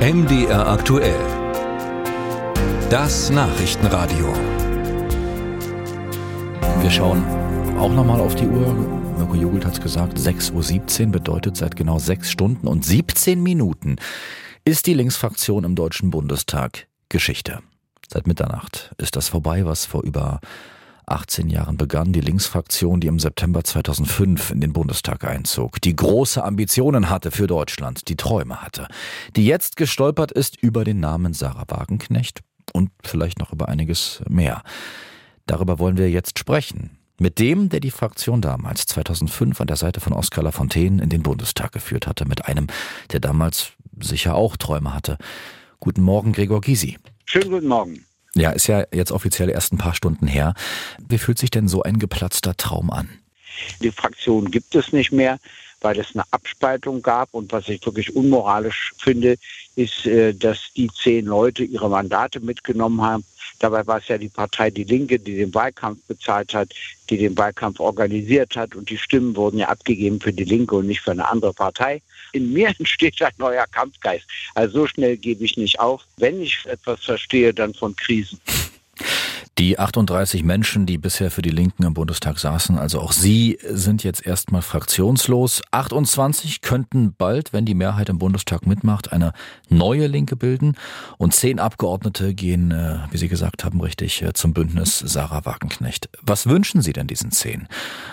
MDR aktuell. Das Nachrichtenradio. Wir schauen auch nochmal auf die Uhr. Mirko Jugelt hat es gesagt, 6.17 Uhr bedeutet seit genau sechs Stunden und 17 Minuten ist die Linksfraktion im Deutschen Bundestag Geschichte. Seit Mitternacht ist das vorbei, was vor über 18 Jahren begann die Linksfraktion, die im September 2005 in den Bundestag einzog, die große Ambitionen hatte für Deutschland, die Träume hatte, die jetzt gestolpert ist über den Namen Sarah Wagenknecht und vielleicht noch über einiges mehr. Darüber wollen wir jetzt sprechen. Mit dem, der die Fraktion damals 2005 an der Seite von Oskar Lafontaine in den Bundestag geführt hatte, mit einem, der damals sicher auch Träume hatte. Guten Morgen, Gregor Gysi. Schönen guten Morgen. Ja, ist ja jetzt offiziell erst ein paar Stunden her. Wie fühlt sich denn so ein geplatzter Traum an? Die Fraktion gibt es nicht mehr, weil es eine Abspaltung gab. Und was ich wirklich unmoralisch finde, ist, äh, dass die zehn Leute ihre Mandate mitgenommen haben. Dabei war es ja die Partei Die Linke, die den Wahlkampf bezahlt hat, die den Wahlkampf organisiert hat. Und die Stimmen wurden ja abgegeben für die Linke und nicht für eine andere Partei. In mir entsteht ein neuer Kampfgeist. Also so schnell gebe ich nicht auf. Wenn ich etwas verstehe, dann von Krisen. Die 38 Menschen, die bisher für die Linken im Bundestag saßen, also auch Sie, sind jetzt erstmal fraktionslos. 28 könnten bald, wenn die Mehrheit im Bundestag mitmacht, eine neue Linke bilden. Und zehn Abgeordnete gehen, äh, wie Sie gesagt haben, richtig äh, zum Bündnis Sarah Wagenknecht. Was wünschen Sie denn diesen zehn?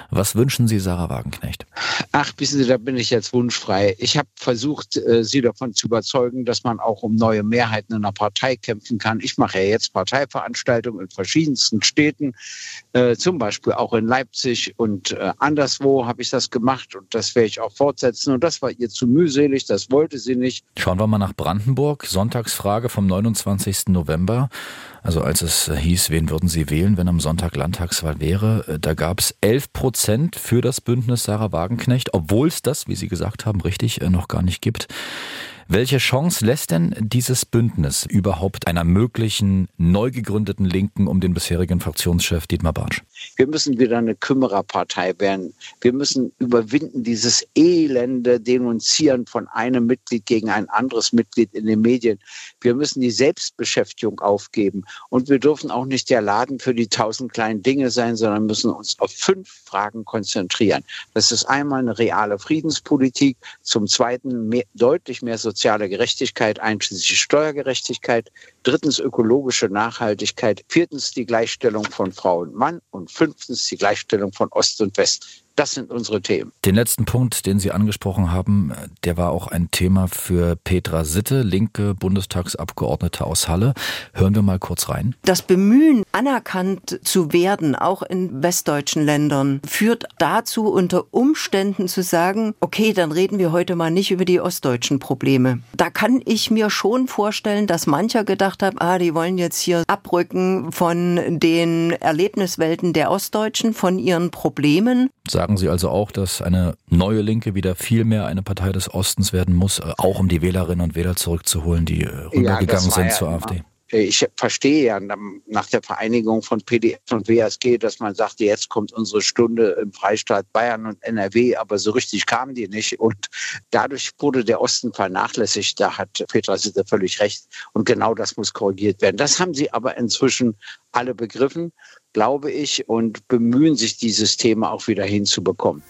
Was wünschen Sie Sarah Wagenknecht? Ach, wissen Sie, da bin ich jetzt wunschfrei. Ich habe versucht, äh, Sie davon zu überzeugen, dass man auch um neue Mehrheiten in einer Partei kämpfen kann. Ich mache ja jetzt Parteiveranstaltungen in verschiedenen verschiedensten Städten, äh, zum Beispiel auch in Leipzig und äh, anderswo habe ich das gemacht und das werde ich auch fortsetzen. Und das war ihr zu mühselig, das wollte sie nicht. Schauen wir mal nach Brandenburg. Sonntagsfrage vom 29. November. Also als es hieß, wen würden Sie wählen, wenn am Sonntag Landtagswahl wäre, äh, da gab es 11 Prozent für das Bündnis Sarah Wagenknecht, obwohl es das, wie Sie gesagt haben, richtig äh, noch gar nicht gibt. Welche Chance lässt denn dieses Bündnis überhaupt einer möglichen neu gegründeten Linken um den bisherigen Fraktionschef Dietmar Bartsch? Wir müssen wieder eine Kümmererpartei werden. Wir müssen überwinden dieses elende Denunzieren von einem Mitglied gegen ein anderes Mitglied in den Medien. Wir müssen die Selbstbeschäftigung aufgeben. Und wir dürfen auch nicht der Laden für die tausend kleinen Dinge sein, sondern müssen uns auf fünf Fragen konzentrieren. Das ist einmal eine reale Friedenspolitik, zum Zweiten mehr, deutlich mehr Sozialismus soziale Gerechtigkeit einschließlich Steuergerechtigkeit, drittens ökologische Nachhaltigkeit, viertens die Gleichstellung von Frau und Mann und fünftens die Gleichstellung von Ost und West. Das sind unsere Themen. Den letzten Punkt, den Sie angesprochen haben, der war auch ein Thema für Petra Sitte, linke Bundestagsabgeordnete aus Halle. Hören wir mal kurz rein. Das Bemühen, anerkannt zu werden, auch in westdeutschen Ländern, führt dazu, unter Umständen zu sagen, okay, dann reden wir heute mal nicht über die ostdeutschen Probleme. Da kann ich mir schon vorstellen, dass mancher gedacht hat, ah, die wollen jetzt hier abrücken von den Erlebniswelten der Ostdeutschen, von ihren Problemen. Sagen Sie also auch, dass eine neue Linke wieder viel mehr eine Partei des Ostens werden muss, äh, auch um die Wählerinnen und Wähler zurückzuholen, die äh, rübergegangen ja, sind ja zur AfD? Ich verstehe ja nach der Vereinigung von PDF und WSG, dass man sagte, jetzt kommt unsere Stunde im Freistaat Bayern und NRW, aber so richtig kamen die nicht. Und dadurch wurde der Osten vernachlässigt. Da hat Petra Sitte völlig recht. Und genau das muss korrigiert werden. Das haben sie aber inzwischen alle begriffen glaube ich, und bemühen sich, dieses Thema auch wieder hinzubekommen.